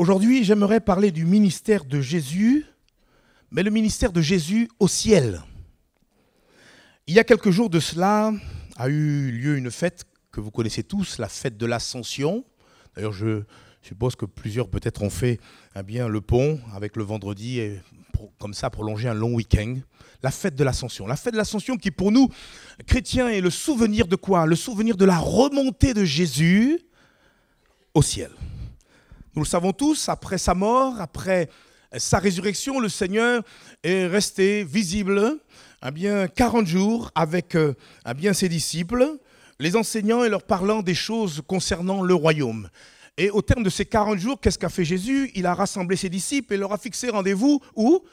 Aujourd'hui, j'aimerais parler du ministère de Jésus, mais le ministère de Jésus au ciel. Il y a quelques jours de cela a eu lieu une fête que vous connaissez tous, la fête de l'Ascension. D'ailleurs, je suppose que plusieurs peut-être ont fait eh bien, le pont avec le vendredi et comme ça prolonger un long week-end. La fête de l'Ascension. La fête de l'Ascension qui pour nous, chrétiens, est le souvenir de quoi? Le souvenir de la remontée de Jésus au ciel. Nous le savons tous, après sa mort, après sa résurrection, le Seigneur est resté visible eh bien, 40 jours avec euh, eh bien, ses disciples, les enseignant et leur parlant des choses concernant le royaume. Et au terme de ces 40 jours, qu'est-ce qu'a fait Jésus? Il a rassemblé ses disciples et leur a fixé rendez-vous où?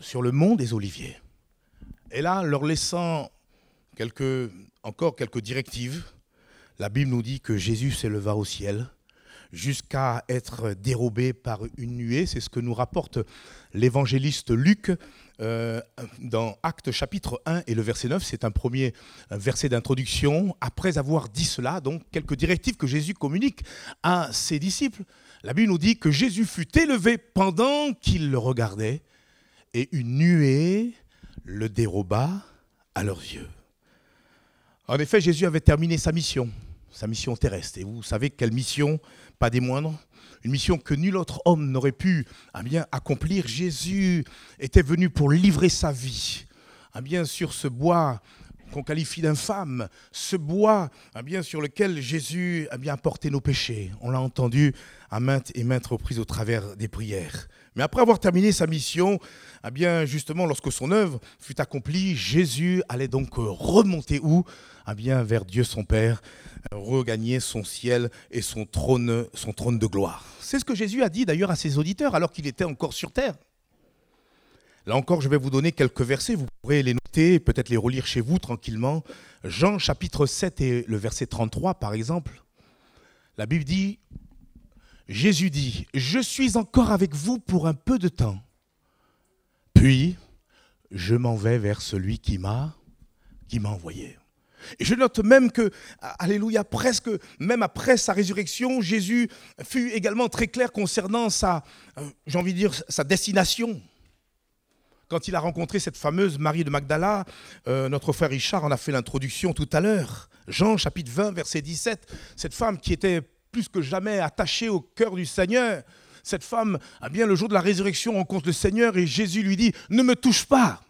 Sur le mont des Oliviers. Et là, leur laissant encore quelques directives, la Bible nous dit que Jésus s'éleva au ciel jusqu'à être dérobé par une nuée. C'est ce que nous rapporte l'évangéliste Luc euh, dans Actes chapitre 1 et le verset 9. C'est un premier verset d'introduction. Après avoir dit cela, donc quelques directives que Jésus communique à ses disciples, la Bible nous dit que Jésus fut élevé pendant qu'il le regardait et une nuée le déroba à leurs yeux. En effet, Jésus avait terminé sa mission sa mission terrestre. Et vous savez quelle mission, pas des moindres, une mission que nul autre homme n'aurait pu ah bien, accomplir. Jésus était venu pour livrer sa vie. Ah bien, sur ce bois qu'on qualifie d'infâme, ce bois ah bien, sur lequel Jésus a bien porté nos péchés. On l'a entendu à maintes et maintes reprises au travers des prières. Mais après avoir terminé sa mission, eh bien, justement, lorsque son œuvre fut accomplie, Jésus allait donc remonter où? Eh bien, Vers Dieu son Père, regagner son ciel et son trône, son trône de gloire. C'est ce que Jésus a dit d'ailleurs à ses auditeurs alors qu'il était encore sur terre. Là encore, je vais vous donner quelques versets, vous pourrez les peut-être les relire chez vous tranquillement. Jean chapitre 7 et le verset 33 par exemple. La Bible dit, Jésus dit, je suis encore avec vous pour un peu de temps. Puis, je m'en vais vers celui qui m'a qui m'a envoyé. Et je note même que, alléluia, presque, même après sa résurrection, Jésus fut également très clair concernant sa, euh, j'ai envie de dire, sa destination. Quand il a rencontré cette fameuse Marie de Magdala, euh, notre frère Richard en a fait l'introduction tout à l'heure. Jean chapitre 20, verset 17, cette femme qui était plus que jamais attachée au cœur du Seigneur, cette femme, eh bien, le jour de la résurrection, rencontre le Seigneur et Jésus lui dit, ne me touche pas,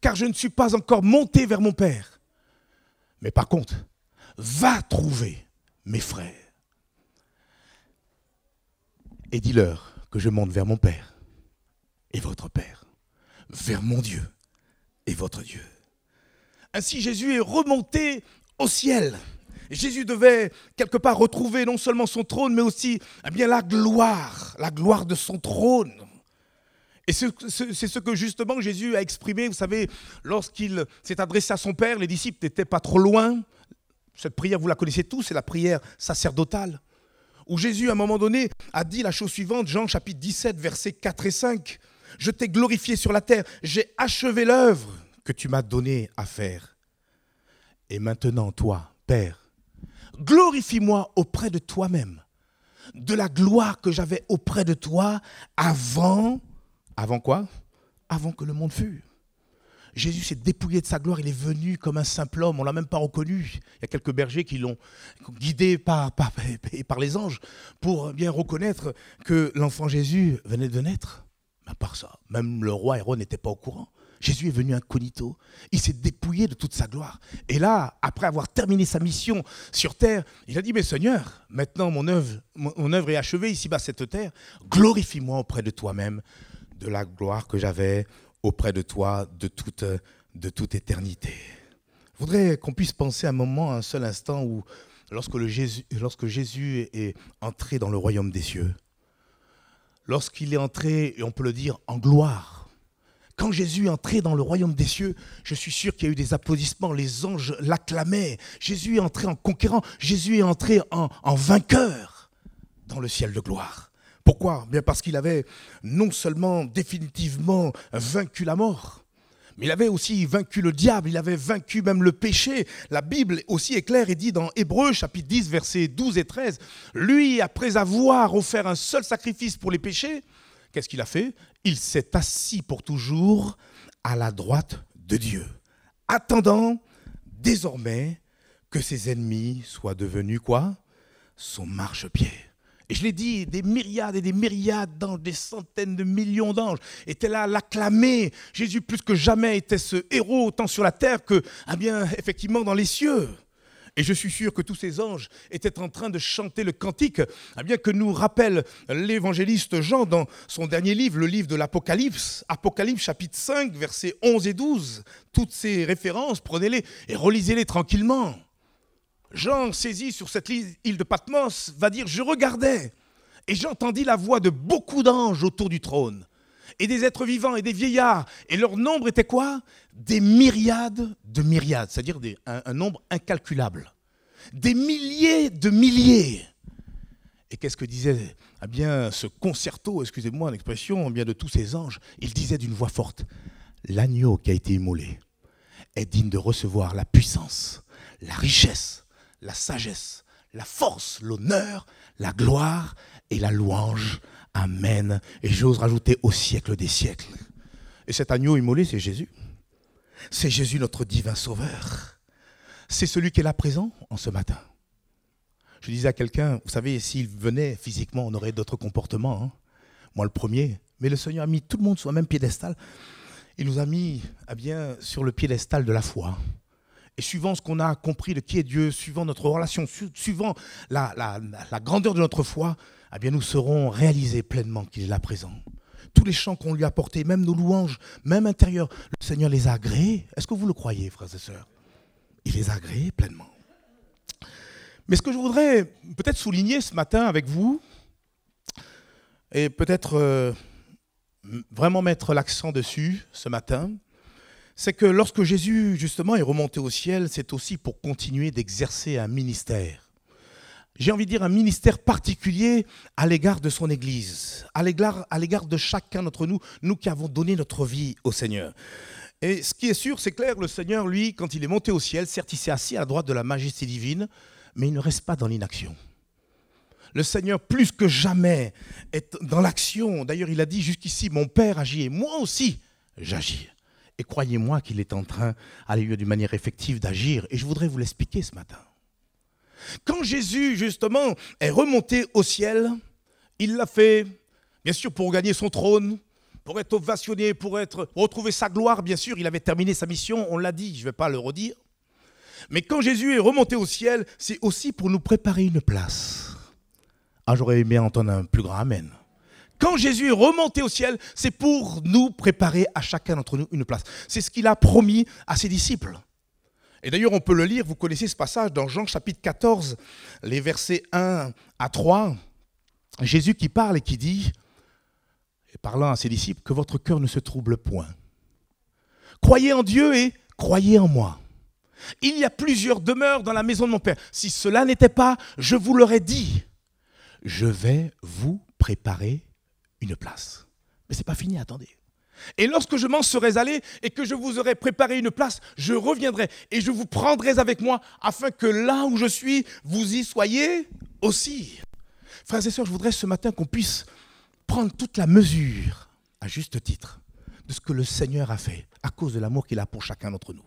car je ne suis pas encore monté vers mon Père. Mais par contre, va trouver mes frères et dis-leur que je monte vers mon Père et votre Père, vers mon Dieu et votre Dieu. Ainsi Jésus est remonté au ciel. Jésus devait quelque part retrouver non seulement son trône, mais aussi eh bien, la gloire, la gloire de son trône. Et c'est ce que justement Jésus a exprimé, vous savez, lorsqu'il s'est adressé à son Père, les disciples n'étaient pas trop loin. Cette prière, vous la connaissez tous, c'est la prière sacerdotale. Où Jésus, à un moment donné, a dit la chose suivante, Jean chapitre 17, versets 4 et 5. Je t'ai glorifié sur la terre, j'ai achevé l'œuvre que tu m'as donnée à faire. Et maintenant, toi, Père, glorifie-moi auprès de toi-même, de la gloire que j'avais auprès de toi avant avant quoi? Avant que le monde fût. Jésus s'est dépouillé de sa gloire, il est venu comme un simple homme, on ne l'a même pas reconnu. Il y a quelques bergers qui l'ont guidé par, par, par, les anges pour bien reconnaître que l'enfant Jésus venait de naître. À part ça, même le roi Hérode n'était pas au courant. Jésus est venu incognito. Il s'est dépouillé de toute sa gloire. Et là, après avoir terminé sa mission sur terre, il a dit, mais Seigneur, maintenant mon œuvre, est achevée ici-bas cette terre. Glorifie-moi auprès de toi-même de la gloire que j'avais auprès de toi de toute, éternité. Je voudrais qu'on puisse penser un moment, un seul instant, où lorsque Jésus est entré dans le royaume des cieux, lorsqu'il est entré, et on peut le dire, en gloire, quand Jésus est entré dans le royaume des cieux, je suis sûr qu'il y a eu des applaudissements, les anges l'acclamaient. Jésus est entré en conquérant, Jésus est entré en, en vainqueur dans le ciel de gloire. Pourquoi? Bien parce qu'il avait non seulement définitivement vaincu la mort, Mais il avait aussi vaincu le diable, il avait vaincu même le péché. La Bible aussi est claire et dit dans Hébreu chapitre 10 versets 12 et 13, lui, après avoir offert un seul sacrifice pour les péchés, qu'est-ce qu'il a fait? Il s'est assis pour toujours à la droite de Dieu, attendant désormais que ses ennemis soient devenus quoi? Son marchepied. Et je l'ai dit, des myriades et des myriades d'anges, des centaines de millions d'anges étaient là à l'acclamer. Jésus, plus que jamais, était ce héros, tant sur la terre que, ah bien, effectivement, dans les cieux. Et je suis sûr que tous ces anges étaient en train de chanter le cantique, ah bien que nous rappelle l'évangéliste Jean dans son dernier livre, le livre de l'Apocalypse, Apocalypse chapitre 5, versets 11 et 12. Toutes ces références, prenez-les et relisez-les tranquillement. Jean, saisi sur cette île de Patmos, va dire Je regardais et j'entendis la voix de beaucoup d'anges autour du trône, et des êtres vivants et des vieillards. Et leur nombre était quoi? Des myriades de myriades, c'est-à-dire un, nombre incalculable. Des milliers de milliers. Et qu'est-ce que disait? Eh bien, ce concerto, excusez-moi l'expression, eh bien de tous ces anges Il disait d'une voix forte L'agneau qui a été immolé est digne de recevoir la puissance, la richesse, la sagesse, la force, l'honneur, la gloire et la louange. Amen. Et j'ose rajouter au siècle des siècles. Et cet agneau immolé, c'est Jésus. C'est Jésus notre divin sauveur. C'est celui qui est là présent en ce matin. Je disais à quelqu'un, vous savez, s'il venait physiquement, on aurait d'autres comportements. Hein. Moi le premier. Mais le Seigneur a mis tout le monde sur le même piédestal. Il nous a mis eh bien, sur le piédestal de la foi. Et suivant ce qu'on a compris de qui est Dieu, suivant notre relation, suivant la, grandeur de notre foi, eh bien nous serons réalisés pleinement qu'il est là présent. Tous les chants qu'on lui a portés, même nos louanges, même intérieurs, le Seigneur les a agréés. Est-ce que vous le croyez, frères et sœurs? Il les a agréés pleinement. Mais ce que je voudrais peut-être souligner ce matin avec vous, et peut-être euh, vraiment mettre l'accent dessus ce matin, c'est que lorsque Jésus, justement, est remonté au ciel, c'est aussi pour continuer d'exercer un ministère. J'ai envie de dire un ministère particulier à l'égard de son Église, à l'égard de chacun d'entre nous, nous qui avons donné notre vie au Seigneur. Et ce qui est sûr, c'est clair, le Seigneur, lui, quand il est monté au ciel, certes, il s'est assis à la droite de la majesté divine, mais il ne reste pas dans l'inaction. Le Seigneur, plus que jamais, est dans l'action. D'ailleurs, il a dit jusqu'ici, mon Père agit et moi aussi, j'agis. Et croyez-moi qu'il est en train, à lieu d'une manière effective, d'agir. Et je voudrais vous l'expliquer ce matin. Quand Jésus, justement, est remonté au ciel, il l'a fait, bien sûr, pour gagner son trône, pour être ovationné, pour, être, retrouver sa gloire, bien sûr. Il avait terminé sa mission, on l'a dit, je ne vais pas le redire. Mais quand Jésus est remonté au ciel, c'est aussi pour nous préparer une place. Ah, j'aurais aimé entendre un plus grand Amen. Quand Jésus est remonté au ciel, c'est pour nous préparer à chacun d'entre nous une place. C'est ce qu'il a promis à ses disciples. Et d'ailleurs, on peut le lire, vous connaissez ce passage dans Jean chapitre 14, les versets 1 à 3. Jésus qui parle et qui dit, parlant à ses disciples, que votre cœur ne se trouble point. Croyez en Dieu et croyez en moi. Il y a plusieurs demeures dans la maison de mon Père. Si cela n'était pas, je vous l'aurais dit. Je vais vous préparer une place. Mais ce n'est pas fini, attendez. Et lorsque je m'en serai allé et que je vous aurai préparé une place, je reviendrai et je vous prendrai avec moi afin que là où je suis, vous y soyez aussi. Frères et sœurs, je voudrais ce matin qu'on puisse prendre toute la mesure, à juste titre, de ce que le Seigneur a fait à cause de l'amour qu'il a pour chacun d'entre nous.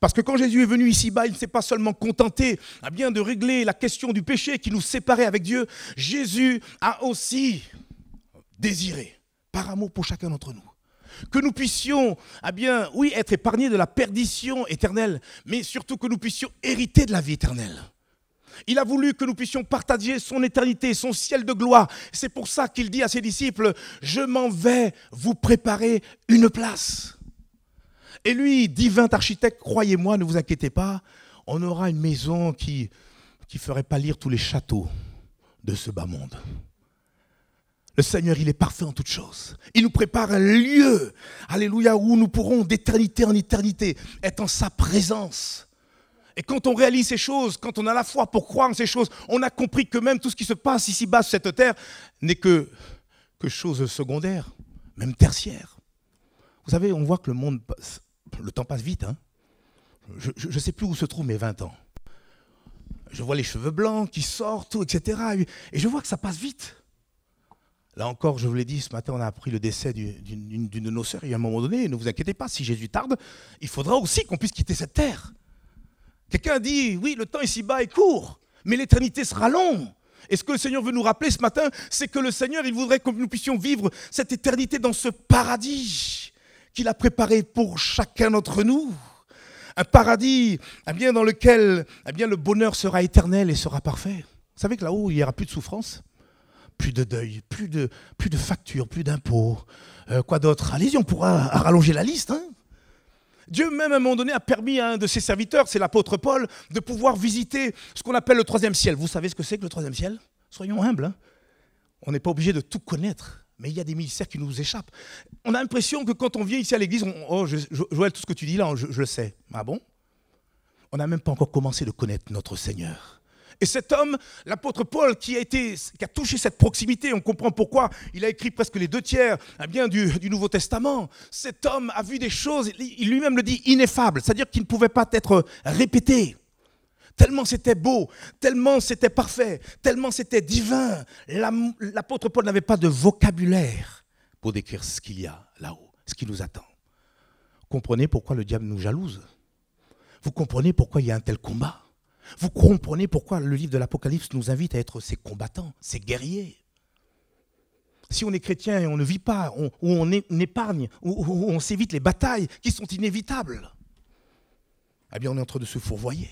Parce que quand Jésus est venu ici-bas, il ne s'est pas seulement contenté à bien de régler la question du péché qui nous séparait avec Dieu. Jésus a aussi désiré, par amour pour chacun d'entre nous. Que nous puissions, ah bien, oui, être épargnés de la perdition éternelle, mais surtout que nous puissions hériter de la vie éternelle. Il a voulu que nous puissions partager son éternité, son ciel de gloire. C'est pour ça qu'il dit à ses disciples, je m'en vais vous préparer une place. Et lui, divin architecte, croyez-moi, ne vous inquiétez pas, on aura une maison qui ne ferait pas lire tous les châteaux de ce bas monde. Le Seigneur, il est parfait en toutes choses. Il nous prépare un lieu, alléluia, où nous pourrons d'éternité en éternité être en sa présence. Et quand on réalise ces choses, quand on a la foi pour croire en ces choses, on a compris que même tout ce qui se passe ici-bas sur cette terre n'est que, que chose secondaire, même tertiaire. Vous savez, on voit que le monde, le temps passe vite. Hein je ne sais plus où se trouvent mes 20 ans. Je vois les cheveux blancs qui sortent, etc. Et je vois que ça passe vite. Là encore, je vous l'ai dit, ce matin, on a appris le décès d'une de nos sœurs. Et à un moment donné, ne vous inquiétez pas, si Jésus tarde, il faudra aussi qu'on puisse quitter cette terre. Quelqu'un dit, oui, le temps ici-bas est court, mais l'éternité sera longue. Et ce que le Seigneur veut nous rappeler ce matin, c'est que le Seigneur, il voudrait que nous puissions vivre cette éternité dans ce paradis qu'il a préparé pour chacun d'entre nous. Un paradis eh bien, dans lequel eh bien, le bonheur sera éternel et sera parfait. Vous savez que là-haut, il n'y aura plus de souffrance, plus de deuil, plus de, factures, plus d'impôts. Euh, quoi d'autre? Allez-y, on pourra rallonger la liste. Hein Dieu même à un moment donné a permis à un de ses serviteurs, c'est l'apôtre Paul, de pouvoir visiter ce qu'on appelle le troisième ciel. Vous savez ce que c'est que le troisième ciel? Soyons humbles. Hein. on n'est pas obligé de tout connaître, mais il y a des ministères qui nous échappent. On a l'impression que quand on vient ici à l'église, oh, Joël, tout ce que tu dis là, je, je le sais. Ah bon? On n'a même pas encore commencé de connaître notre Seigneur. Et cet homme, l'apôtre Paul, qui a, touché cette proximité, on comprend pourquoi il a écrit presque les deux tiers bien, du, Nouveau Testament. Cet homme a vu des choses, il lui-même le dit, ineffables, c'est-à-dire qu'il ne pouvait pas être répété. Tellement c'était beau, tellement c'était parfait, tellement c'était divin. L'apôtre Paul n'avait pas de vocabulaire pour décrire ce qu'il y a là-haut, ce qui nous attend. Comprenez pourquoi le diable nous jalouse. Vous comprenez pourquoi il y a un tel combat. Vous comprenez pourquoi le livre de l'Apocalypse nous invite à être ces combattants, ces guerriers. Si on est chrétien et on ne vit pas, ou on, épargne, ou on s'évite les batailles qui sont inévitables, eh bien on est en train de se fourvoyer.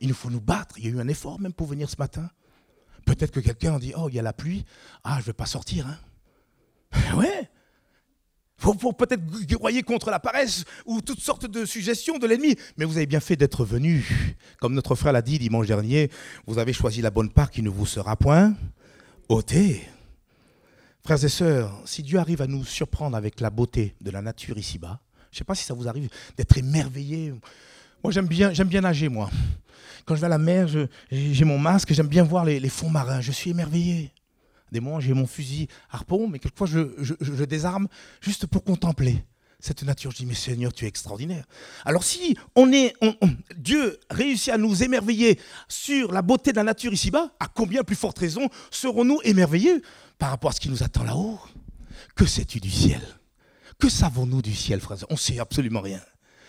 Il nous faut nous battre. Il y a eu un effort même pour venir ce matin. Peut-être que quelqu'un dit, oh, il y a la pluie, ah, je ne vais pas sortir. Hein. ouais, pour, peut-être guerroyer contre la paresse ou toutes sortes de suggestions de l'ennemi. Mais vous avez bien fait d'être venu. Comme notre frère l'a dit dimanche dernier, vous avez choisi la bonne part qui ne vous sera point ôtée. Frères et sœurs, si Dieu arrive à nous surprendre avec la beauté de la nature ici-bas, je ne sais pas si ça vous arrive d'être émerveillé. Moi, j'aime bien, j'aime bien nager, moi. Quand je vais à la mer, j'ai mon masque, j'aime bien voir les fonds marins. Je suis émerveillé. Des moments, j'ai mon fusil harpon, mais quelquefois, je, désarme juste pour contempler cette nature. Je dis, mais Seigneur, tu es extraordinaire. Alors si Dieu réussit à nous émerveiller sur la beauté de la nature ici-bas, à combien plus forte raison serons-nous émerveillés par rapport à ce qui nous attend là-haut? Que sais-tu du ciel? Que savons-nous du ciel, frère On ne sait absolument rien.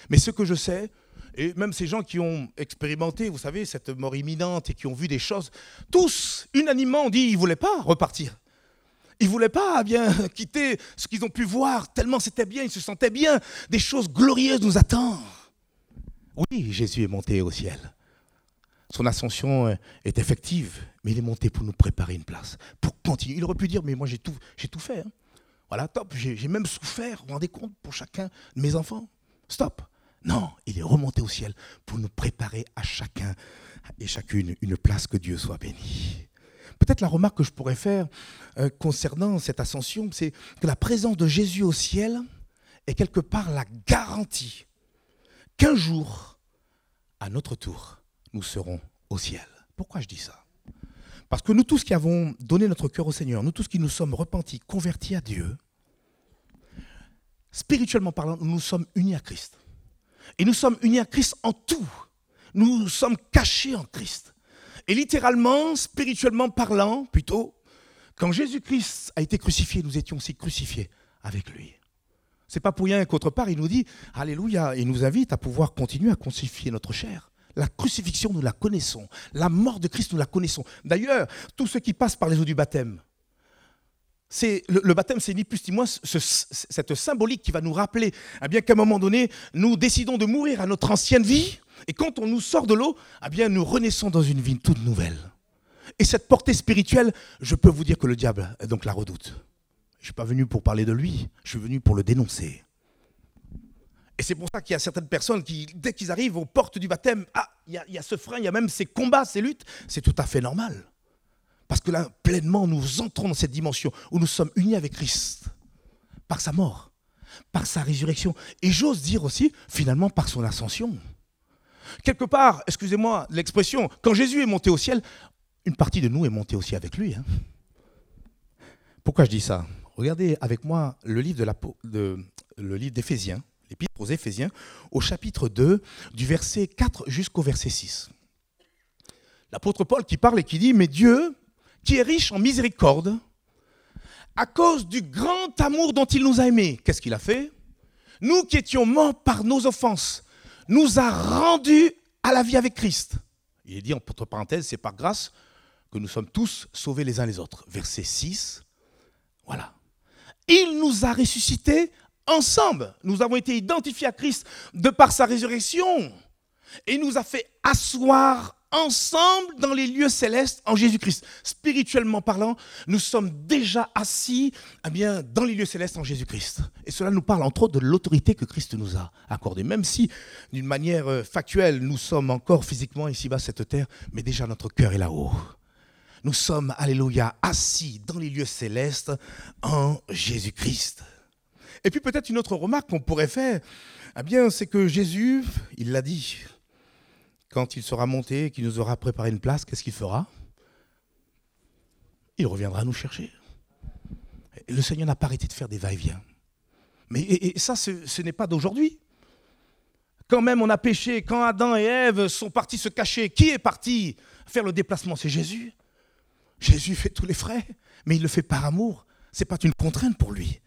Mais ce que je sais, et même ces gens qui ont expérimenté, vous savez, cette mort imminente et qui ont vu des choses, tous, unanimement, ont dit qu'ils ne voulaient pas repartir. Ils ne voulaient pas bien quitter ce qu'ils ont pu voir, tellement c'était bien, ils se sentaient bien. Des choses glorieuses nous attendent. Oui, Jésus est monté au ciel. Son ascension est effective, mais il est monté pour nous préparer une place, pour continuer. Il aurait pu dire, mais moi j'ai tout, j'ai tout fait. Hein. Voilà, top, j'ai même souffert, vous vous rendez compte, pour chacun de mes enfants. Stop. Non, il est remonté au ciel pour nous préparer à chacun et chacune une place que Dieu soit béni. Peut-être la remarque que je pourrais faire euh, concernant cette ascension, c'est que la présence de Jésus au ciel est quelque part la garantie qu'un jour, à notre tour, nous serons au ciel. Pourquoi je dis ça? Parce que nous tous qui avons donné notre cœur au Seigneur, nous tous qui nous sommes repentis, convertis à Dieu, spirituellement parlant, nous sommes unis à Christ. Et nous sommes unis à Christ en tout. Nous sommes cachés en Christ. Et littéralement, spirituellement parlant, plutôt, quand Jésus-Christ a été crucifié, nous étions aussi crucifiés avec lui. C'est pas pour rien qu'autre part, il nous dit, Alléluia, il nous invite à pouvoir continuer à crucifier notre chair. La crucifixion, nous la connaissons. La mort de Christ, nous la connaissons. D'ailleurs, tous ceux qui passent par les eaux du baptême, le, baptême, c'est ni plus ni moins cette symbolique qui va nous rappeler eh bien qu'à un moment donné, nous décidons de mourir à notre ancienne vie, et quand on nous sort de l'eau, eh bien nous renaissons dans une vie toute nouvelle. Et cette portée spirituelle, je peux vous dire que le diable donc la redoute. Je ne suis pas venu pour parler de lui, je suis venu pour le dénoncer. Et c'est pour ça qu'il y a certaines personnes qui, dès qu'ils arrivent aux portes du baptême, ah, il y, a ce frein, il y a même ces combats, ces luttes, c'est tout à fait normal. Parce que là, pleinement, nous entrons dans cette dimension où nous sommes unis avec Christ par sa mort, par sa résurrection, et j'ose dire aussi, finalement, par son ascension. Quelque part, excusez-moi l'expression, quand Jésus est monté au ciel, une partie de nous est montée aussi avec lui. Hein. Pourquoi je dis ça? Regardez avec moi le livre de, le livre d'Éphésiens, l'épître aux Éphésiens, au chapitre 2, du verset 4 jusqu'au verset 6. L'apôtre Paul qui parle et qui dit, mais Dieu, qui est riche en miséricorde, à cause du grand amour dont il nous a aimés, qu'est-ce qu'il a fait? Nous qui étions morts par nos offenses, nous a rendus à la vie avec Christ. Il est dit, entre parenthèses, c'est par grâce que nous sommes tous sauvés les uns les autres. Verset 6, voilà. Il nous a ressuscités ensemble. Nous avons été identifiés à Christ de par sa résurrection. Et nous a fait asseoir ensemble dans les lieux célestes en Jésus-Christ. Spirituellement parlant, nous sommes déjà assis eh bien, dans les lieux célestes en Jésus-Christ. Et cela nous parle entre autres de l'autorité que Christ nous a accordée. Même si, d'une manière euh, factuelle, nous sommes encore physiquement ici-bas cette terre, mais déjà notre cœur est là-haut. Nous sommes, alléluia, assis dans les lieux célestes en Jésus-Christ. Et puis peut-être une autre remarque qu'on pourrait faire, eh bien, c'est que Jésus, il l'a dit, quand il sera monté, qu'il nous aura préparé une place, qu'est-ce qu'il fera? Il reviendra nous chercher. Le Seigneur n'a pas arrêté de faire des va-et-vient. Mais et, ça, ce, n'est pas d'aujourd'hui. Quand même on a péché, quand Adam et Ève sont partis se cacher, qui est parti faire le déplacement? C'est Jésus. Jésus fait tous les frais, mais il le fait par amour. Ce n'est pas une contrainte pour lui.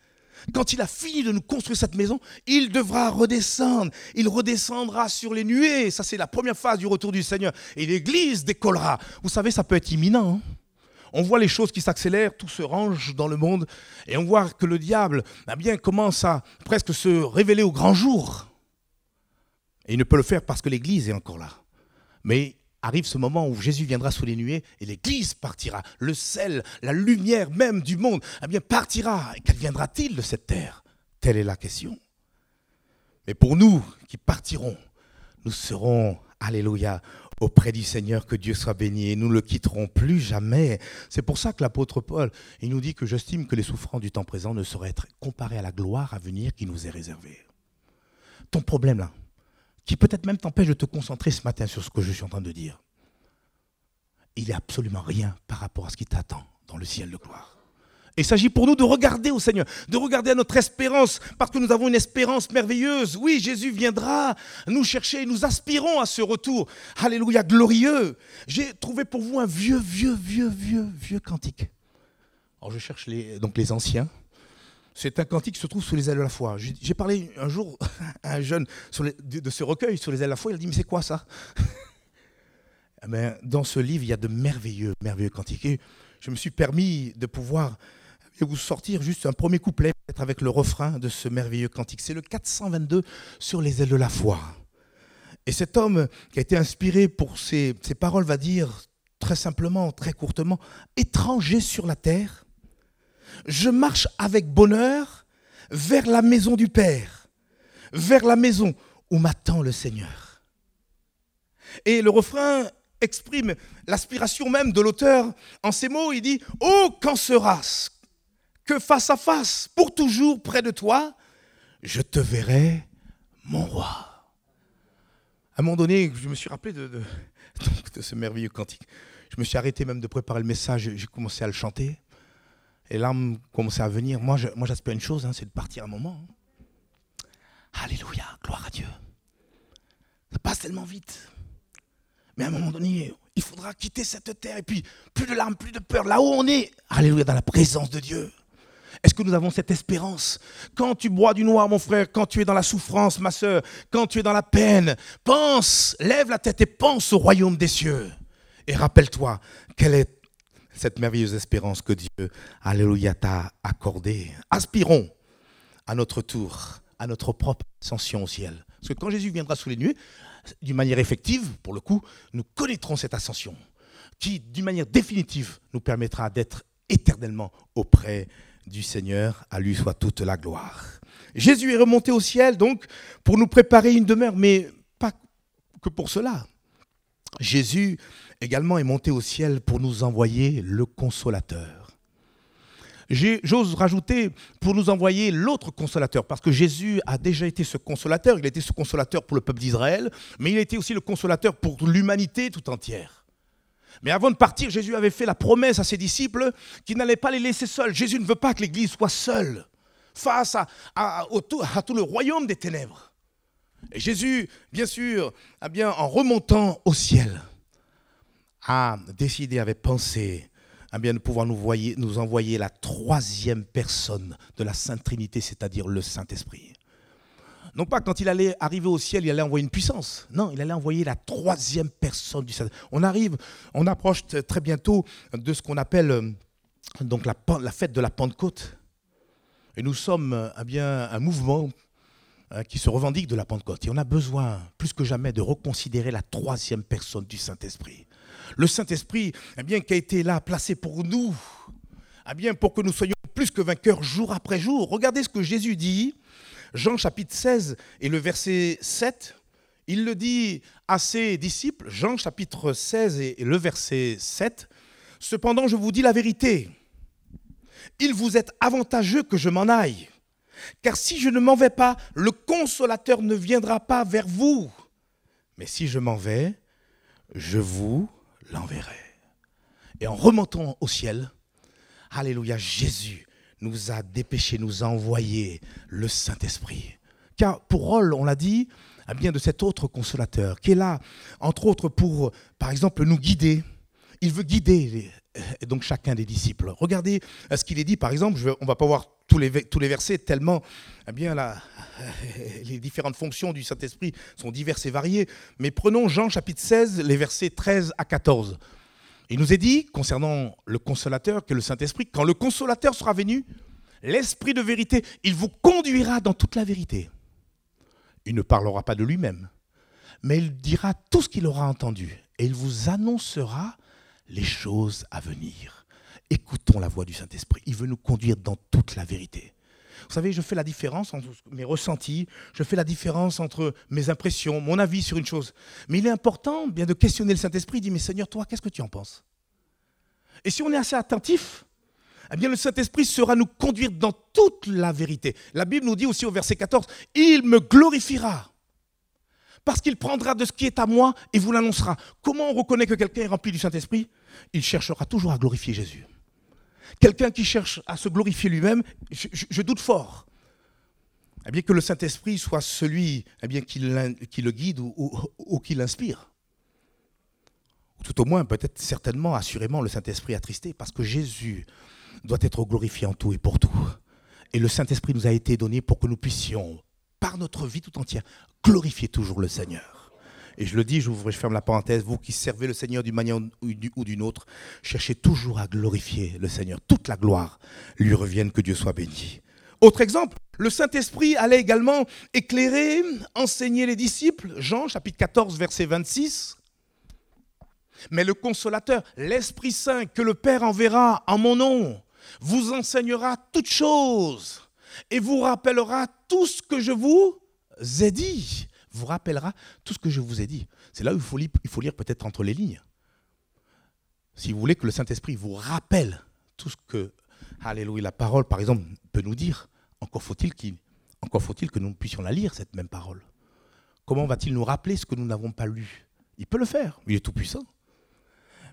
Quand il a fini de nous construire cette maison, il devra redescendre. Il redescendra sur les nuées. Ça, c'est la première phase du retour du Seigneur. Et l'Église décollera. Vous savez, ça peut être imminent. Hein. on voit les choses qui s'accélèrent, tout se range dans le monde, et on voit que le diable eh bien, commence à presque se révéler au grand jour. Et il ne peut le faire parce que l'Église est encore là. Mais arrive ce moment où Jésus viendra sous les nuées et l'Église partira. Le sel, la lumière même du monde, eh bien, partira. Et qu'adviendra-t-il de cette terre? Telle est la question. Mais pour nous qui partirons, nous serons, alléluia, auprès du Seigneur, que Dieu soit béni, et nous ne le quitterons plus jamais. C'est pour ça que l'apôtre Paul, il nous dit que j'estime que les souffrances du temps présent ne sauraient être comparées à la gloire à venir qui nous est réservée. Ton problème là, qui peut-être même t'empêche de te concentrer ce matin sur ce que je suis en train de dire, il n'est absolument rien par rapport à ce qui t'attend dans le ciel de gloire. il s'agit pour nous de regarder au Seigneur, de regarder à notre espérance, parce que nous avons une espérance merveilleuse. Oui, Jésus viendra nous chercher, nous aspirons à ce retour. Alléluia, glorieux. J'ai trouvé pour vous un vieux, vieux, vieux, vieux, vieux cantique. Alors je cherche les, donc les anciens. C'est un cantique qui se trouve sous les ailes de la foi. J'ai parlé un jour à un jeune de, ce recueil sur les ailes de la foi. Il a dit Mais c'est quoi ça? Mais eh Dans ce livre, il y a de merveilleux, merveilleux cantiques. Je me suis permis de pouvoir vous sortir juste un premier couplet, peut-être avec le refrain de ce merveilleux cantique. C'est le 422 sur les ailes de la foi. Et cet homme qui a été inspiré pour ses, ses paroles va dire très simplement, très courtement Étranger sur la terre je marche avec bonheur vers la maison du Père, vers la maison où m'attend le Seigneur. Et le refrain exprime l'aspiration même de l'auteur en ces mots. Il dit, Oh, quand sera-ce que face à face, pour toujours près de toi, je te verrai, mon roi. À un moment donné, je me suis rappelé de, de ce merveilleux cantique. Je me suis arrêté même de préparer le message, j'ai commencé à le chanter. Et l'âme commençait à venir. Moi, moi j'aspire une chose, hein, c'est de partir un moment. Alléluia, gloire à Dieu. Ça passe tellement vite. Mais à un moment donné, il faudra quitter cette terre. Et puis, plus de larmes, plus de peur. Là où on est, Alléluia, dans la présence de Dieu. Est-ce que nous avons cette espérance? Quand tu bois du noir, mon frère, quand tu es dans la souffrance, ma soeur, quand tu es dans la peine, pense, lève la tête et pense au royaume des cieux. Et rappelle-toi quelle est cette merveilleuse espérance que Dieu, Alléluia, t'a accordée. Aspirons à notre tour, à notre propre ascension au ciel. Parce que quand Jésus viendra sous les nuées, d'une manière effective, pour le coup, nous connaîtrons cette ascension qui, d'une manière définitive, nous permettra d'être éternellement auprès du Seigneur. À lui soit toute la gloire. Jésus est remonté au ciel, donc, pour nous préparer une demeure, mais pas que pour cela. Jésus également est monté au ciel pour nous envoyer le consolateur. J'ose rajouter pour nous envoyer l'autre consolateur, parce que Jésus a déjà été ce consolateur, il a été ce consolateur pour le peuple d'Israël, mais il été aussi le consolateur pour l'humanité tout entière. Mais avant de partir, Jésus avait fait la promesse à ses disciples qu'il n'allait pas les laisser seuls. Jésus ne veut pas que l'Église soit seule. face à, tout le royaume des ténèbres. Et Jésus, bien sûr, a bien, en remontant au ciel, a décidé, avait pensé à bien de pouvoir nous, voyer, nous envoyer la troisième personne de la Sainte Trinité, c'est-à-dire le Saint-Esprit. Non pas quand il allait arriver au ciel, il allait envoyer une puissance. Non, il allait envoyer la troisième personne du Saint-Esprit. On arrive, on approche très bientôt de ce qu'on appelle euh, donc la, fête de la Pentecôte. Et nous sommes eh bien, un mouvement hein, qui se revendique de la Pentecôte. Et on a besoin, plus que jamais, de reconsidérer la troisième personne du Saint-Esprit. Le Saint-Esprit, eh bien, qui a été là, placé pour nous, eh bien, pour que nous soyons plus que vainqueurs jour après jour. Regardez ce que Jésus dit, Jean chapitre 16 et le verset 7. Il le dit à ses disciples, Jean chapitre 16 et le verset 7. Cependant, je vous dis la vérité. Il vous est avantageux que je m'en aille. Car si je ne m'en vais pas, le consolateur ne viendra pas vers vous. Mais si je m'en vais, je vous l'enverrai. Et en remontant au ciel, Alléluia, Jésus nous a dépêché, nous a envoyé le Saint-Esprit. Car pour rôle, on l'a dit, bien de cet autre consolateur qui est là, entre autres pour, par exemple, nous guider. Il veut guider donc chacun des disciples. Regardez ce qu'il est dit, par exemple, on ne va pas voir tous les, tous versets tellement eh bien, les différentes fonctions du Saint-Esprit sont diverses et variées, mais prenons Jean chapitre 16, les versets 13 à 14. Il nous est dit, concernant le consolateur, que le Saint-Esprit, quand le consolateur sera venu, l'Esprit de vérité, il vous conduira dans toute la vérité. Il ne parlera pas de lui-même, mais il dira tout ce qu'il aura entendu et il vous annoncera les choses à venir. Écoutons la voix du Saint-Esprit. Il veut nous conduire dans toute la vérité. Vous savez, je fais la différence entre mes ressentis, je fais la différence entre mes impressions, mon avis sur une chose. Mais il est important bien de questionner le Saint-Esprit, il dit, mais Seigneur, toi, qu'est-ce que tu en penses? Et si on est assez attentif, eh bien le Saint-Esprit sera nous conduire dans toute la vérité. La Bible nous dit aussi au verset 14, il me glorifiera parce qu'il prendra de ce qui est à moi et vous l'annoncera. Comment on reconnaît que quelqu'un est rempli du Saint-Esprit? Il cherchera toujours à glorifier Jésus. Quelqu'un qui cherche à se glorifier lui-même, je, doute fort. Eh bien que le Saint-Esprit soit celui eh bien, qui, le guide ou, qui l'inspire. Tout au moins, peut-être certainement, assurément, le Saint-Esprit attristé, parce que Jésus doit être glorifié en tout et pour tout. Et le Saint-Esprit nous a été donné pour que nous puissions par notre vie tout entière, glorifiez toujours le Seigneur. Et je le dis, je je ferme la parenthèse, vous qui servez le Seigneur d'une manière ou d'une autre, cherchez toujours à glorifier le Seigneur. Toute la gloire lui revienne, que Dieu soit béni. Autre exemple, le Saint-Esprit allait également éclairer, enseigner les disciples. Jean chapitre 14, verset 26. Mais le consolateur, l'Esprit Saint que le Père enverra en mon nom, vous enseignera toutes choses et vous rappellera tout ce que je vous ai dit. Vous rappellera tout ce que je vous ai dit. C'est là où il faut lire, peut-être entre les lignes. Si vous voulez que le Saint-Esprit vous rappelle tout ce que, alléluia, la parole, par exemple, peut nous dire, encore faut-il encore faut-il que nous puissions la lire, cette même parole. Comment va-t-il nous rappeler ce que nous n'avons pas lu? Il peut le faire, il est tout puissant.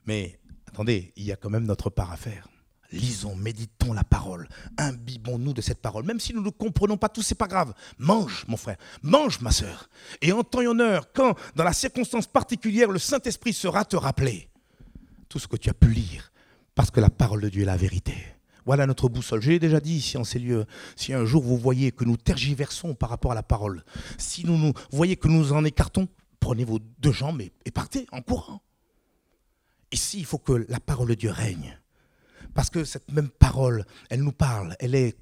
Mais attendez, il y a quand même notre part à faire. Lisons, méditons la parole, imbibons-nous de cette parole. Même si nous ne comprenons pas tout, c'est pas grave. Mange, mon frère, mange, ma sœur. Et en temps et en heure, quand, dans la circonstance particulière, le Saint-Esprit sera te rappeler tout ce que tu as pu lire, parce que la parole de Dieu est la vérité. Voilà notre boussole. J'ai déjà dit ici en ces lieux, si un jour vous voyez que nous tergiversons par rapport à la parole, si nous, nous voyez que nous en écartons, prenez vos deux jambes et partez en courant. Ici, il faut que la parole de Dieu règne. Parce que cette même parole, elle nous parle, elle est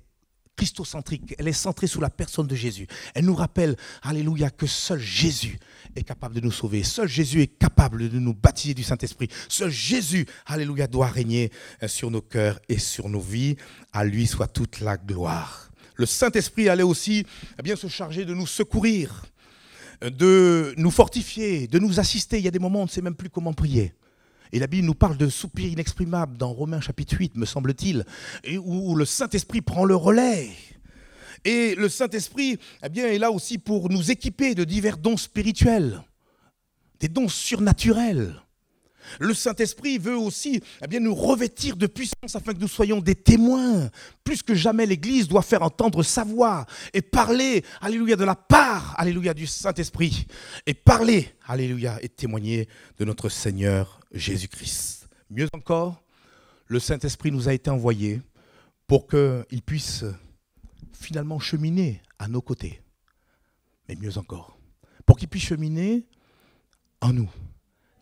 christocentrique, elle est centrée sur la personne de Jésus. Elle nous rappelle, alléluia, que seul Jésus est capable de nous sauver. Seul Jésus est capable de nous baptiser du Saint-Esprit. Seul Jésus, alléluia, doit régner euh, sur nos cœurs et sur nos vies. À lui soit toute la gloire. Le Saint-Esprit allait aussi eh bien, se charger de nous secourir, de nous fortifier, de nous assister. Il y a des moments où on ne sait même plus comment prier. Et la Bible nous parle de soupirs inexprimables dans Romains chapitre 8, me semble-t-il, où le Saint-Esprit prend le relais. Et le Saint-Esprit eh est là aussi pour nous équiper de divers dons spirituels, des dons surnaturels. Le Saint-Esprit veut aussi eh nous revêtir de puissance afin que nous soyons des témoins. Plus que jamais, l'Église doit faire entendre sa voix et parler, alléluia, de la part, alléluia, du Saint-Esprit. Et parler, alléluia, et témoigner de notre Seigneur Jésus-Christ. Mieux encore, le Saint-Esprit nous a été envoyé pour qu'il puisse finalement cheminer à nos côtés. Mais mieux encore, pour qu'il puisse cheminer en nous.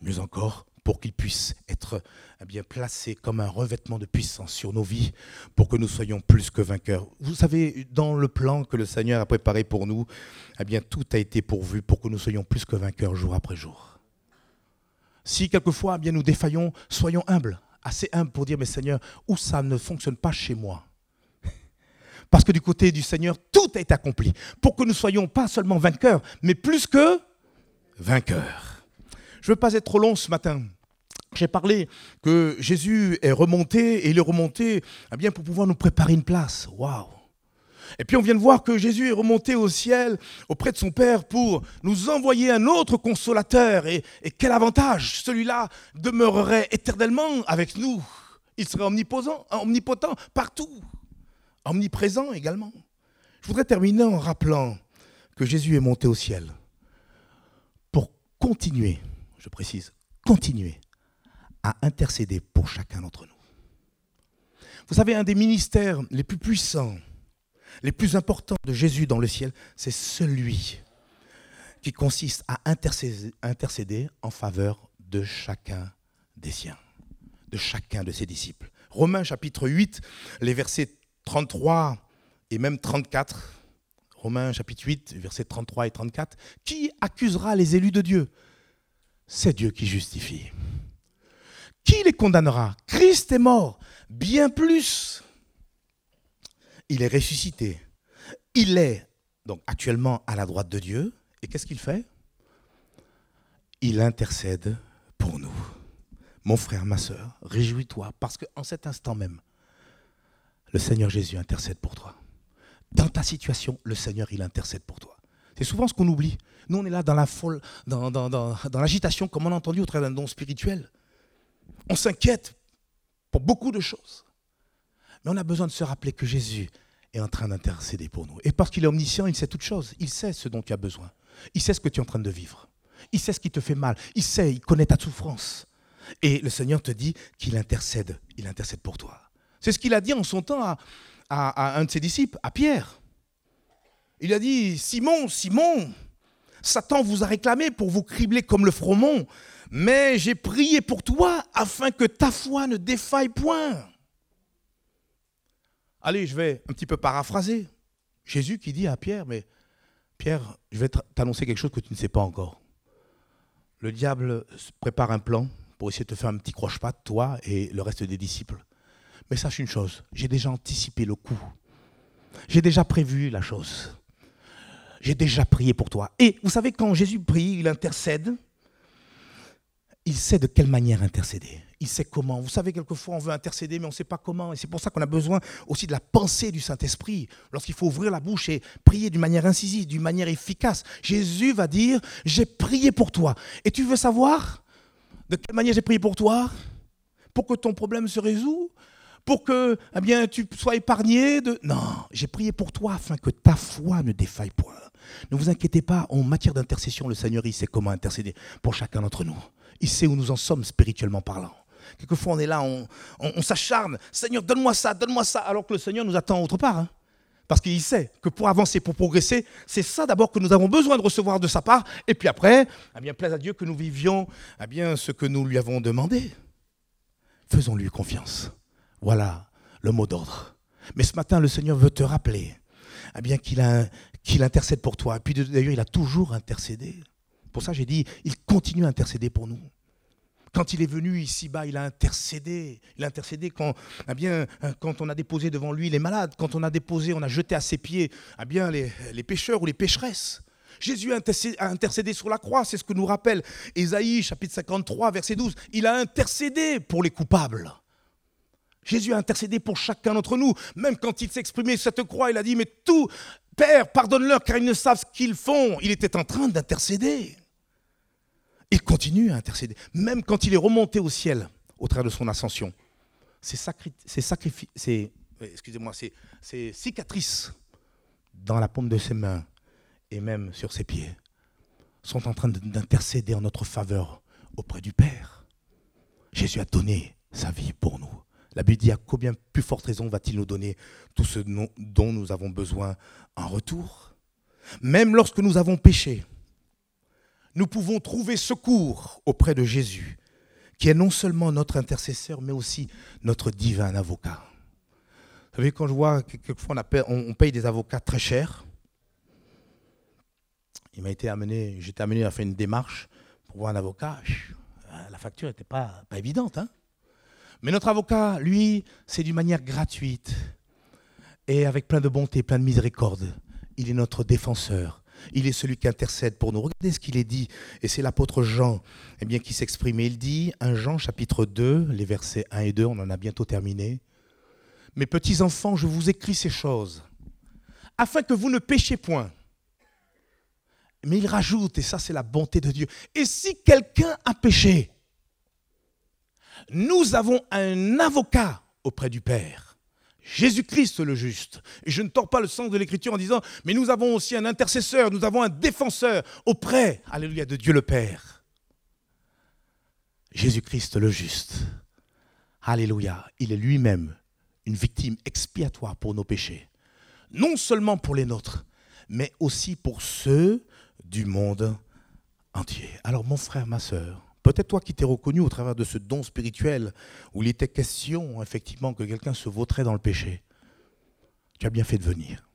Mieux encore, pour qu'il puisse être eh bien, placé comme un revêtement de puissance sur nos vies, pour que nous soyons plus que vainqueurs. Vous savez, dans le plan que le Seigneur a préparé pour nous, eh bien, tout a été pourvu pour que nous soyons plus que vainqueurs jour après jour. Si quelquefois eh bien, nous défaillons, soyons humbles, assez humbles pour dire, mais Seigneur, où ça ne fonctionne pas chez moi? Parce que du côté du Seigneur, tout été accompli, pour que nous soyons pas seulement vainqueurs, mais plus que vainqueurs. Je ne veux pas être trop long ce matin. J'ai parlé que Jésus est remonté et il est remonté eh bien, pour pouvoir nous préparer une place. Waouh! Et puis on vient de voir que Jésus est remonté au ciel auprès de son Père pour nous envoyer un autre consolateur. Et, quel avantage Celui-là demeurerait éternellement avec nous. Il serait omnipotent partout, omniprésent également. Je voudrais terminer en rappelant que Jésus est monté au ciel pour continuer je précise, continuer à intercéder pour chacun d'entre nous. Vous savez, un des ministères les plus puissants, les plus importants de Jésus dans le ciel, c'est celui qui consiste à intercéder, en faveur de chacun des siens, de chacun de ses disciples. Romains chapitre 8, les versets 33 et même 34. Romains chapitre 8, versets 33 et 34. Qui accusera les élus de Dieu? C'est Dieu qui justifie. Qui les condamnera? Christ est mort, bien plus. Il est ressuscité. Il est donc actuellement à la droite de Dieu. Et qu'est-ce qu'il fait? Il intercède pour nous. Mon frère, ma soeur, réjouis-toi parce qu'en cet instant même, le Seigneur Jésus intercède pour toi. Dans ta situation, le Seigneur, il intercède pour toi. C'est souvent ce qu'on oublie. Nous, on est là dans la folle, dans, dans, l'agitation, comme on a entendu au travers d'un don spirituel. On s'inquiète pour beaucoup de choses. Mais on a besoin de se rappeler que Jésus est en train d'intercéder pour nous. Et parce qu'il est omniscient, il sait toutes choses. Il sait ce dont tu as besoin. Il sait ce que tu es en train de vivre. Il sait ce qui te fait mal. Il sait, il connaît ta souffrance. Et le Seigneur te dit qu'il intercède. Il intercède pour toi. C'est ce qu'il a dit en son temps à, à un de ses disciples, à Pierre. Il a dit, Simon, Simon, Satan vous a réclamé pour vous cribler comme le froment, mais j'ai prié pour toi afin que ta foi ne défaille point. Allez, je vais un petit peu paraphraser. Jésus qui dit à Pierre, mais Pierre, je vais t'annoncer quelque chose que tu ne sais pas encore. Le diable prépare un plan pour essayer de te faire un petit croche-patte, toi et le reste des disciples. Mais sache une chose, j'ai déjà anticipé le coup. J'ai déjà prévu la chose j'ai déjà prié pour toi. Et vous savez, quand Jésus prie, il intercède, il sait de quelle manière intercéder. Il sait comment. Vous savez, quelquefois, on veut intercéder, mais on ne sait pas comment. Et c'est pour ça qu'on a besoin aussi de la pensée du Saint-Esprit. Lorsqu'il faut ouvrir la bouche et prier d'une manière incisive, d'une manière efficace, Jésus va dire, j'ai prié pour toi. Et tu veux savoir de quelle manière j'ai prié pour toi? Pour que ton problème se résout? Pour que eh bien, tu sois épargné de... Non, j'ai prié pour toi afin que ta foi ne défaille point. Ne vous inquiétez pas, en matière d'intercession, le Seigneur, il sait comment intercéder pour chacun d'entre nous. Il sait où nous en sommes spirituellement parlant. Quelquefois, on est là, on, s'acharne. Seigneur, donne-moi ça, donne-moi ça, alors que le Seigneur nous attend autre part. Hein. Parce qu'il sait que pour avancer, pour progresser, c'est ça d'abord que nous avons besoin de recevoir de sa part. Et puis après, eh bien, plaise à Dieu que nous vivions eh bien, ce que nous lui avons demandé. Faisons-lui confiance. Voilà le mot d'ordre. Mais ce matin, le Seigneur veut te rappeler eh bien, qu'il intercède pour toi. Et puis d'ailleurs, il a toujours intercédé. Pour ça, j'ai dit, il continue à intercéder pour nous. Quand il est venu ici-bas, il a intercédé. Il a intercédé quand, quand on a déposé devant lui les malades, quand on a déposé, on a jeté à ses pieds eh bien, les, les pécheurs ou les pécheresses. Jésus a intercédé sur la croix, c'est ce que nous rappelle Ésaïe chapitre 53 verset 12. Il a intercédé pour les coupables. Jésus a intercédé pour chacun d'entre nous. Même quand il exprimé cette croix, il a dit, mais tout, Père, pardonne-leur car ils ne savent ce qu'ils font. Il était en train d'intercéder. Il continue à intercéder, même quand il est remonté au ciel au travers de son ascension. Ces, c'est, excusez-moi, ces cicatrices dans la paume de ses mains et même sur ses pieds sont en train d'intercéder en notre faveur auprès du Père. Jésus a donné sa vie pour nous. La Bible dit à combien plus forte raison va-t-il nous donner tout ce dont nous avons besoin en retour? Même lorsque nous avons péché, nous pouvons trouver secours auprès de Jésus, qui est non seulement notre intercesseur, mais aussi notre divin avocat. Vous savez, quand je vois que quelquefois on, paye des avocats très chers, il m'a été amené, j'étais amené à faire une démarche pour voir un avocat. La facture n'était pas, pas évidente. Hein Mais notre avocat, lui, c'est d'une manière gratuite et avec plein de bonté, plein de miséricorde. Il est notre défenseur. Il est celui qui intercède pour nous. Regardez ce qu'il est dit. Et c'est l'apôtre Jean eh qui s'exprime. Il dit, 1 Jean chapitre 2, les versets 1 et 2, on en a bientôt terminé. Mes petits enfants, je vous écris ces choses, afin que vous ne péchiez point. Mais il rajoute, et ça c'est la bonté de Dieu, et si quelqu'un a péché, nous avons un avocat auprès du Père, Jésus-Christ le juste. Et je ne tords pas le sens de l'Écriture en disant, mais nous avons aussi un intercesseur, nous avons un défenseur auprès, alléluia, de Dieu le Père. Jésus-Christ le juste. Alléluia, il est lui-même une victime expiatoire pour nos péchés. Non seulement pour les nôtres, mais aussi pour ceux du monde entier. Alors mon frère, ma soeur, peut-être toi qui t'es reconnu au travers de ce don spirituel, où il était question effectivement que quelqu'un se vautrait dans le péché, tu as bien fait de venir.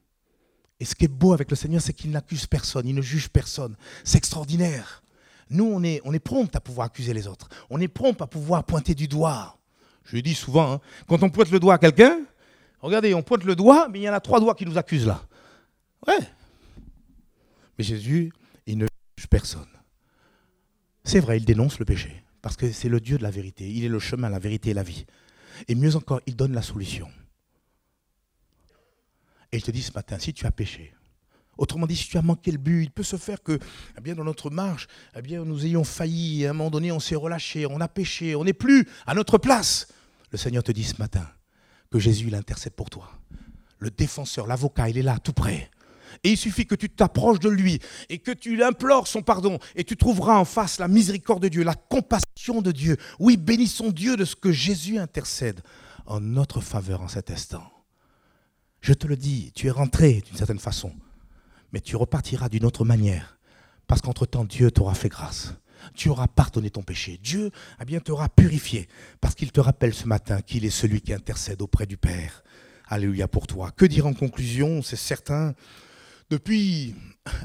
Et ce qui est beau avec le Seigneur, c'est qu'il n'accuse personne, il ne juge personne. C'est extraordinaire. Nous, on est, on prompt à pouvoir accuser les autres. On est prompt à pouvoir pointer du doigt. Je le dis souvent, hein, quand on pointe le doigt à quelqu'un, regardez, on pointe le doigt, mais il y en a trois doigts qui nous accusent là. Ouais. Mais Jésus, il ne juge personne. C'est vrai, il dénonce le péché, parce que c'est le Dieu de la vérité. Il est le chemin, la vérité et la vie. Et mieux encore, il donne la solution. Et il te dit ce matin, si tu as péché, autrement dit, si tu as manqué le but, il peut se faire que, eh bien, dans notre marche, eh bien, nous ayons failli, à un moment donné, on s'est relâché, on a péché, on n'est plus à notre place. Le Seigneur te dit ce matin que Jésus, il intercède pour toi. Le défenseur, l'avocat, il est là, tout près. Et il suffit que tu t'approches de lui et que tu implores son pardon et tu trouveras en face la miséricorde de Dieu, la compassion de Dieu. Oui, bénissons Dieu de ce que Jésus intercède en notre faveur en cet instant. Je te le dis, tu es rentré d'une certaine façon, mais tu repartiras d'une autre manière parce qu'entre-temps, Dieu t'aura fait grâce tu auras pardonné ton péché. Dieu eh bien, t'aura purifié parce qu'il te rappelle ce matin qu'il est celui qui intercède auprès du Père. Alléluia pour toi. Que dire en conclusion? C'est certain. Depuis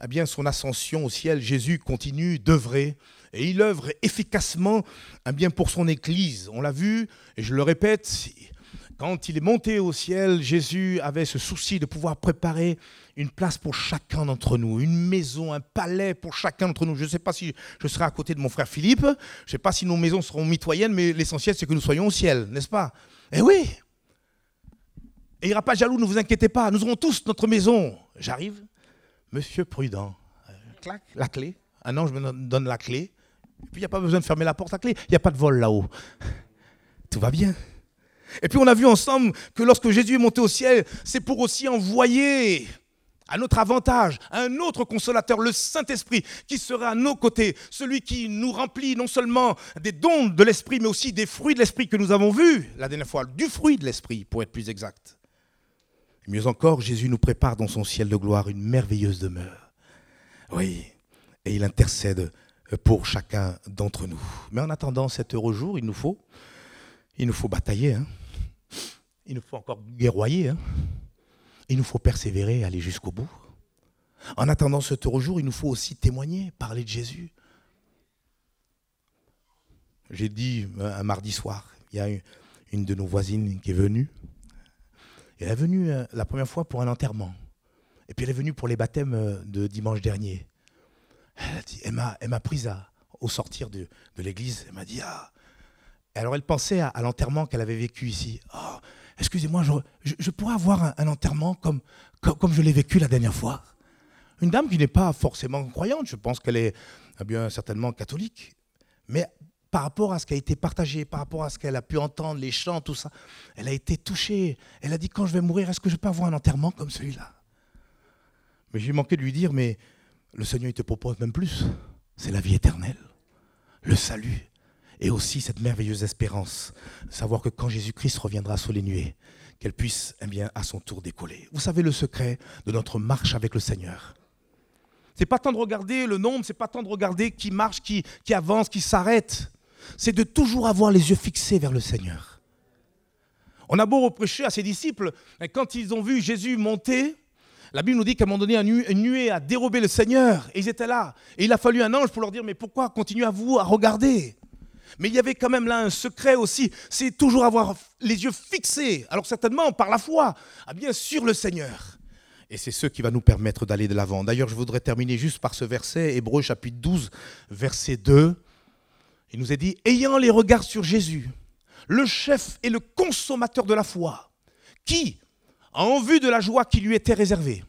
eh bien, son ascension au ciel, Jésus continue d'œuvrer et il œuvre efficacement eh bien, pour son Église. On l'a vu, et je le répète, quand il est monté au ciel, Jésus avait ce souci de pouvoir préparer une place pour chacun d'entre nous, une maison, un palais pour chacun d'entre nous. Je ne sais pas si je serai à côté de mon frère Philippe, je ne sais pas si nos maisons seront mitoyennes, mais l'essentiel c'est que nous soyons au ciel, n'est-ce pas? Eh oui Et il n'y aura pas jaloux, ne vous inquiétez pas, nous aurons tous notre maison. J'arrive, monsieur prudent, euh, clac, la clé, un ange me donne la clé, et puis il n'y a pas besoin de fermer la porte à clé, il n'y a pas de vol là-haut. Tout va bien. Et puis on a vu ensemble que lorsque Jésus est monté au ciel, c'est pour aussi envoyer à notre avantage, un autre consolateur, le Saint-Esprit, qui sera à nos côtés, celui qui nous remplit non seulement des dons de l'Esprit, mais aussi des fruits de l'Esprit que nous avons vus la dernière fois, du fruit de l'Esprit, pour être plus exact. Mieux encore, Jésus nous prépare dans son ciel de gloire une merveilleuse demeure. Oui, et il intercède pour chacun d'entre nous. Mais en attendant cet heureux jour, il nous faut, batailler, hein. il nous faut encore guerroyer. Hein. Il nous faut persévérer, aller jusqu'au bout. En attendant ce heureux jour, il nous faut aussi témoigner, parler de Jésus. J'ai dit euh, un mardi soir, il y a une de nos voisines qui est venue. Elle est venue euh, la première fois pour un enterrement. Et puis elle est venue pour les baptêmes euh, de dimanche dernier. Elle, m'a prise au sortir de, l'église. Elle m'a dit Ah. Alors elle pensait à, l'enterrement qu'elle avait vécu ici. Oh, excusez-moi, je, pourrais avoir un, enterrement comme, comme, je l'ai vécu la dernière fois? Une dame qui n'est pas forcément croyante, je pense qu'elle est eh bien certainement catholique, Mais par rapport à ce qui a été partagé, par rapport à ce qu'elle a pu entendre, les chants, tout ça, elle a été touchée. Elle a dit, quand je vais mourir, est-ce que je peux avoir un enterrement comme celui-là? Mais j'ai manqué de lui dire, mais le Seigneur, il te propose même plus. C'est la vie éternelle, le salut, et aussi cette merveilleuse espérance, savoir que quand Jésus-Christ reviendra sur les nuées, qu'elle puisse eh bien, à son tour décoller. Vous savez le secret de notre marche avec le Seigneur. C'est pas tant de regarder le nombre, c'est pas tant de regarder qui marche, qui, qui avance, qui s'arrête c'est de toujours avoir les yeux fixés vers le Seigneur. On a beau reprocher à ses disciples, quand ils ont vu Jésus monter, la Bible nous dit qu'à un moment donné, une nuée a dérobé le Seigneur, et ils étaient là. Et il a fallu un ange pour leur dire, mais pourquoi continuez à vous à regarder? Mais il y avait quand même là un secret aussi, c'est toujours avoir les yeux fixés, alors certainement par la foi, ah bien sur le Seigneur. Et c'est ce qui va nous permettre d'aller de l'avant. D'ailleurs, je voudrais terminer juste par ce verset, Hébreu chapitre 12, verset 2. Il nous est dit, ayant les regards sur Jésus, le chef et le consommateur de la foi, qui, en vue de la joie qui lui était réservée,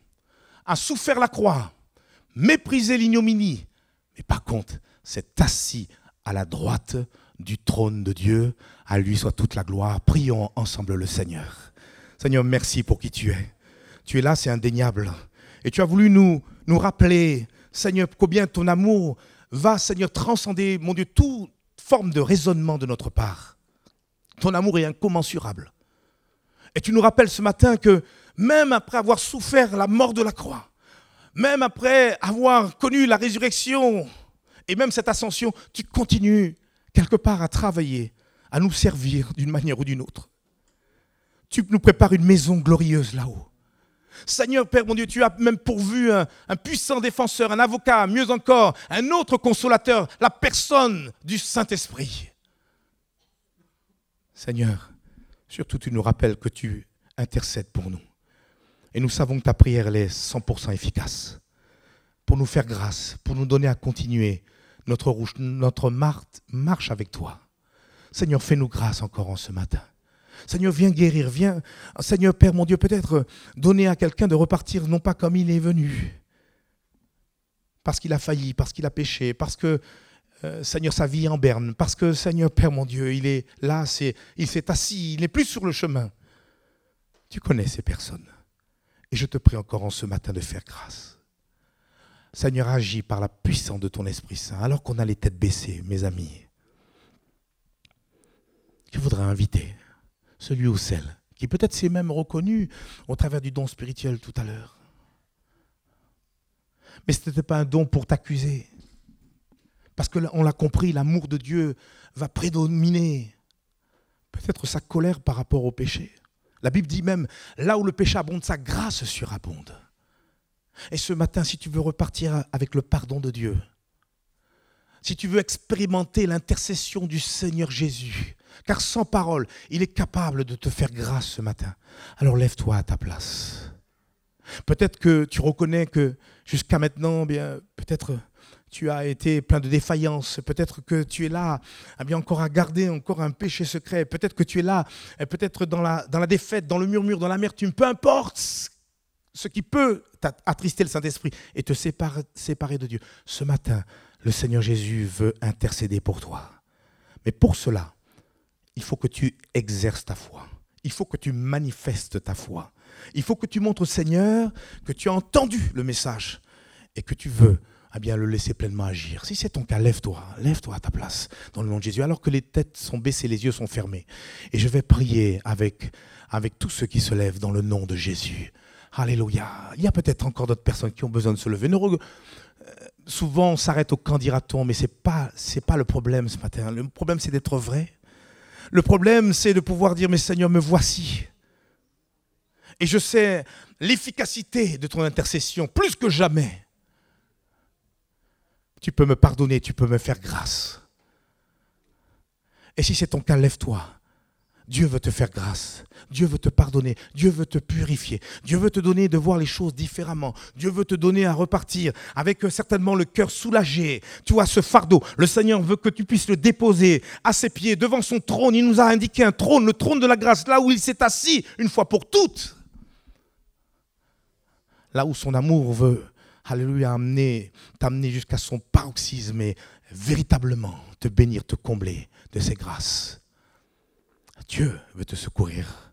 a souffert la croix, méprisé l'ignominie, mais par contre s'est assis à la droite du trône de Dieu. À lui soit toute la gloire. Prions ensemble le Seigneur. Seigneur, merci pour qui tu es. Tu es là, c'est indéniable. Et tu as voulu nous, nous rappeler, Seigneur, combien ton amour va, Seigneur, transcender, mon Dieu, toute forme de raisonnement de notre part. Ton amour est incommensurable. Et tu nous rappelles ce matin que même après avoir souffert la mort de la croix, même après avoir connu la résurrection et même cette ascension, tu continues quelque part à travailler, à nous servir d'une manière ou d'une autre. Tu nous prépares une maison glorieuse là-haut. Seigneur Père mon Dieu, tu as même pourvu un, puissant défenseur, un avocat, mieux encore, un autre consolateur, la personne du Saint-Esprit. Seigneur, surtout tu nous rappelles que tu intercèdes pour nous. Et nous savons que ta prière est 100% efficace pour nous faire grâce, pour nous donner à continuer notre, notre marche avec toi. Seigneur, fais-nous grâce encore en ce matin. Seigneur, viens guérir, viens, Seigneur Père mon Dieu, peut-être donner à quelqu'un de repartir non pas comme il est venu, parce qu'il a failli, parce qu'il a péché, parce que, euh, Seigneur, sa vie est en berne, parce que, Seigneur Père mon Dieu, il est là, c'est, il s'est assis, il n'est plus sur le chemin. Tu connais ces personnes. Et je te prie encore en ce matin de faire grâce. Seigneur, agis par la puissance de ton Esprit Saint, alors qu'on a les têtes baissées, mes amis. Je voudrais inviter celui ou celle qui peut-être s'est même reconnu au travers du don spirituel tout à l'heure. Mais ce n'était pas un don pour t'accuser. Parce qu'on l'a compris, l'amour de Dieu va prédominer. Peut-être sa colère par rapport au péché. La Bible dit même, là où le péché abonde, sa grâce surabonde. Et ce matin, si tu veux repartir avec le pardon de Dieu, si tu veux expérimenter l'intercession du Seigneur Jésus, car sans parole, il est capable de te faire grâce ce matin. Alors lève-toi à ta place. Peut-être que tu reconnais que jusqu'à maintenant, bien, peut-être tu as été plein de défaillances. Peut-être que tu es là, eh bien, encore à garder encore un péché secret. Peut-être que tu es là, eh, peut-être dans la, défaite, dans le murmure, dans l'amertume. Peu importe ce qui peut attrister le Saint-Esprit et te séparer de Dieu. Ce matin, le Seigneur Jésus veut intercéder pour toi. Mais pour cela, il faut que tu exerces ta foi. Il faut que tu manifestes ta foi. Il faut que tu montres au Seigneur que tu as entendu le message et que tu veux eh bien, le laisser pleinement agir. Si c'est ton cas, lève-toi, lève-toi à ta place dans le nom de Jésus, alors que les têtes sont baissées, les yeux sont fermés. Et je vais prier avec, avec tous ceux qui se lèvent dans le nom de Jésus. Alléluia. Il y a peut-être encore d'autres personnes qui ont besoin de se lever. Euh, souvent, on s'arrête au quand dira-t-on, mais ce n'est pas, pas le problème ce matin. Le problème, c'est d'être vrai le problème, c'est de pouvoir dire, mais Seigneur, me voici. Et je sais l'efficacité de ton intercession, plus que jamais. Tu peux me pardonner, tu peux me faire grâce. Et si c'est ton cas, lève-toi Dieu veut te faire grâce. Dieu veut te pardonner. Dieu veut te purifier. Dieu veut te donner de voir les choses différemment. Dieu veut te donner à repartir avec euh, certainement le cœur soulagé. Tu vois ce fardeau. Le Seigneur veut que tu puisses le déposer à ses pieds devant son trône. Il nous a indiqué un trône, le trône de la grâce, là où il s'est assis une fois pour toutes. Là où son amour veut Alléluia, amener, t'amener jusqu'à son paroxysme et véritablement te bénir, te combler de ses grâces. Dieu veut te secourir.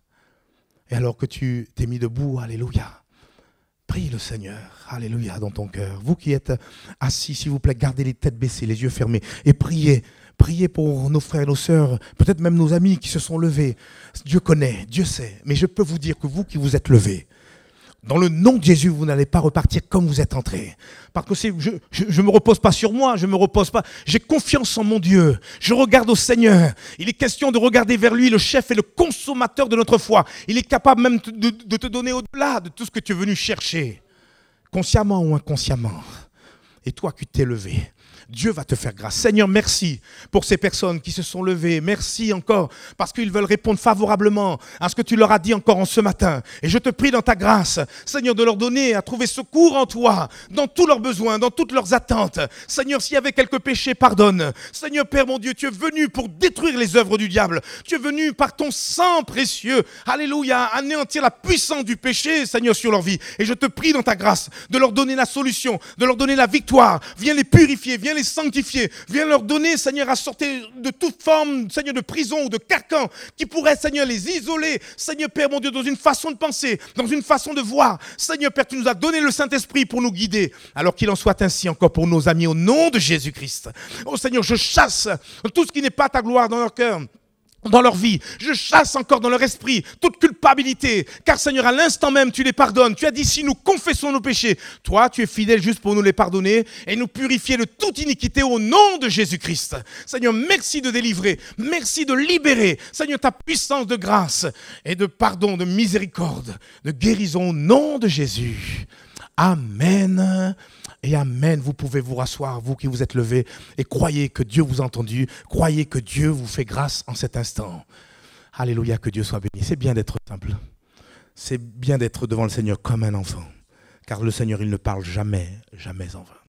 Et alors que tu t'es mis debout, Alléluia, prie le Seigneur, Alléluia, dans ton cœur. Vous qui êtes assis, s'il vous plaît, gardez les têtes baissées, les yeux fermés et priez. Priez pour nos frères et nos sœurs, peut-être même nos amis qui se sont levés. Dieu connaît, Dieu sait. Mais je peux vous dire que vous qui vous êtes levés, dans le nom de Jésus, vous n'allez pas repartir comme vous êtes entré. Parce que je ne me repose pas sur moi, je me repose pas. J'ai confiance en mon Dieu. Je regarde au Seigneur. Il est question de regarder vers lui, le chef et le consommateur de notre foi. Il est capable même de, de te donner au-delà de tout ce que tu es venu chercher, consciemment ou inconsciemment. Et toi qui t'es levé, Dieu va te faire grâce. Seigneur, merci pour ces personnes qui se sont levées. Merci encore parce qu'ils veulent répondre favorablement à ce que tu leur as dit encore en ce matin. Et je te prie dans ta grâce, Seigneur, de leur donner à trouver secours en toi, dans tous leurs besoins, dans toutes leurs attentes. Seigneur, s'il y avait quelques péchés, pardonne. Seigneur Père mon Dieu, tu es venu pour détruire les œuvres du diable. Tu es venu par ton sang précieux, alléluia, anéantir la puissance du péché, Seigneur, sur leur vie. Et je te prie dans ta grâce de leur donner la solution, de leur donner la victoire. Viens les purifier, les sanctifier. Viens leur donner, Seigneur, à sortir de toute forme, Seigneur, de prison ou de carcan qui pourrait, Seigneur, les isoler. Seigneur Père, mon Dieu, dans une façon de penser, dans une façon de voir. Seigneur Père, tu nous as donné le Saint-Esprit pour nous guider. Alors qu'il en soit ainsi encore pour nos amis au nom de Jésus-Christ. Oh Seigneur, je chasse tout ce qui n'est pas ta gloire dans leur cœur dans leur vie. Je chasse encore dans leur esprit toute culpabilité. Car Seigneur, à l'instant même, tu les pardonnes. Tu as dit, si nous confessons nos péchés, toi, tu es fidèle juste pour nous les pardonner et nous purifier de toute iniquité au nom de Jésus-Christ. Seigneur, merci de délivrer. Merci de libérer. Seigneur, ta puissance de grâce et de pardon, de miséricorde, de guérison au nom de Jésus. Amen et Amen. Vous pouvez vous rasseoir, vous qui vous êtes levés, et croyez que Dieu vous a entendu, croyez que Dieu vous fait grâce en cet instant. Alléluia, que Dieu soit béni. C'est bien d'être simple. C'est bien d'être devant le Seigneur comme un enfant. Car le Seigneur, il ne parle jamais, jamais en vain.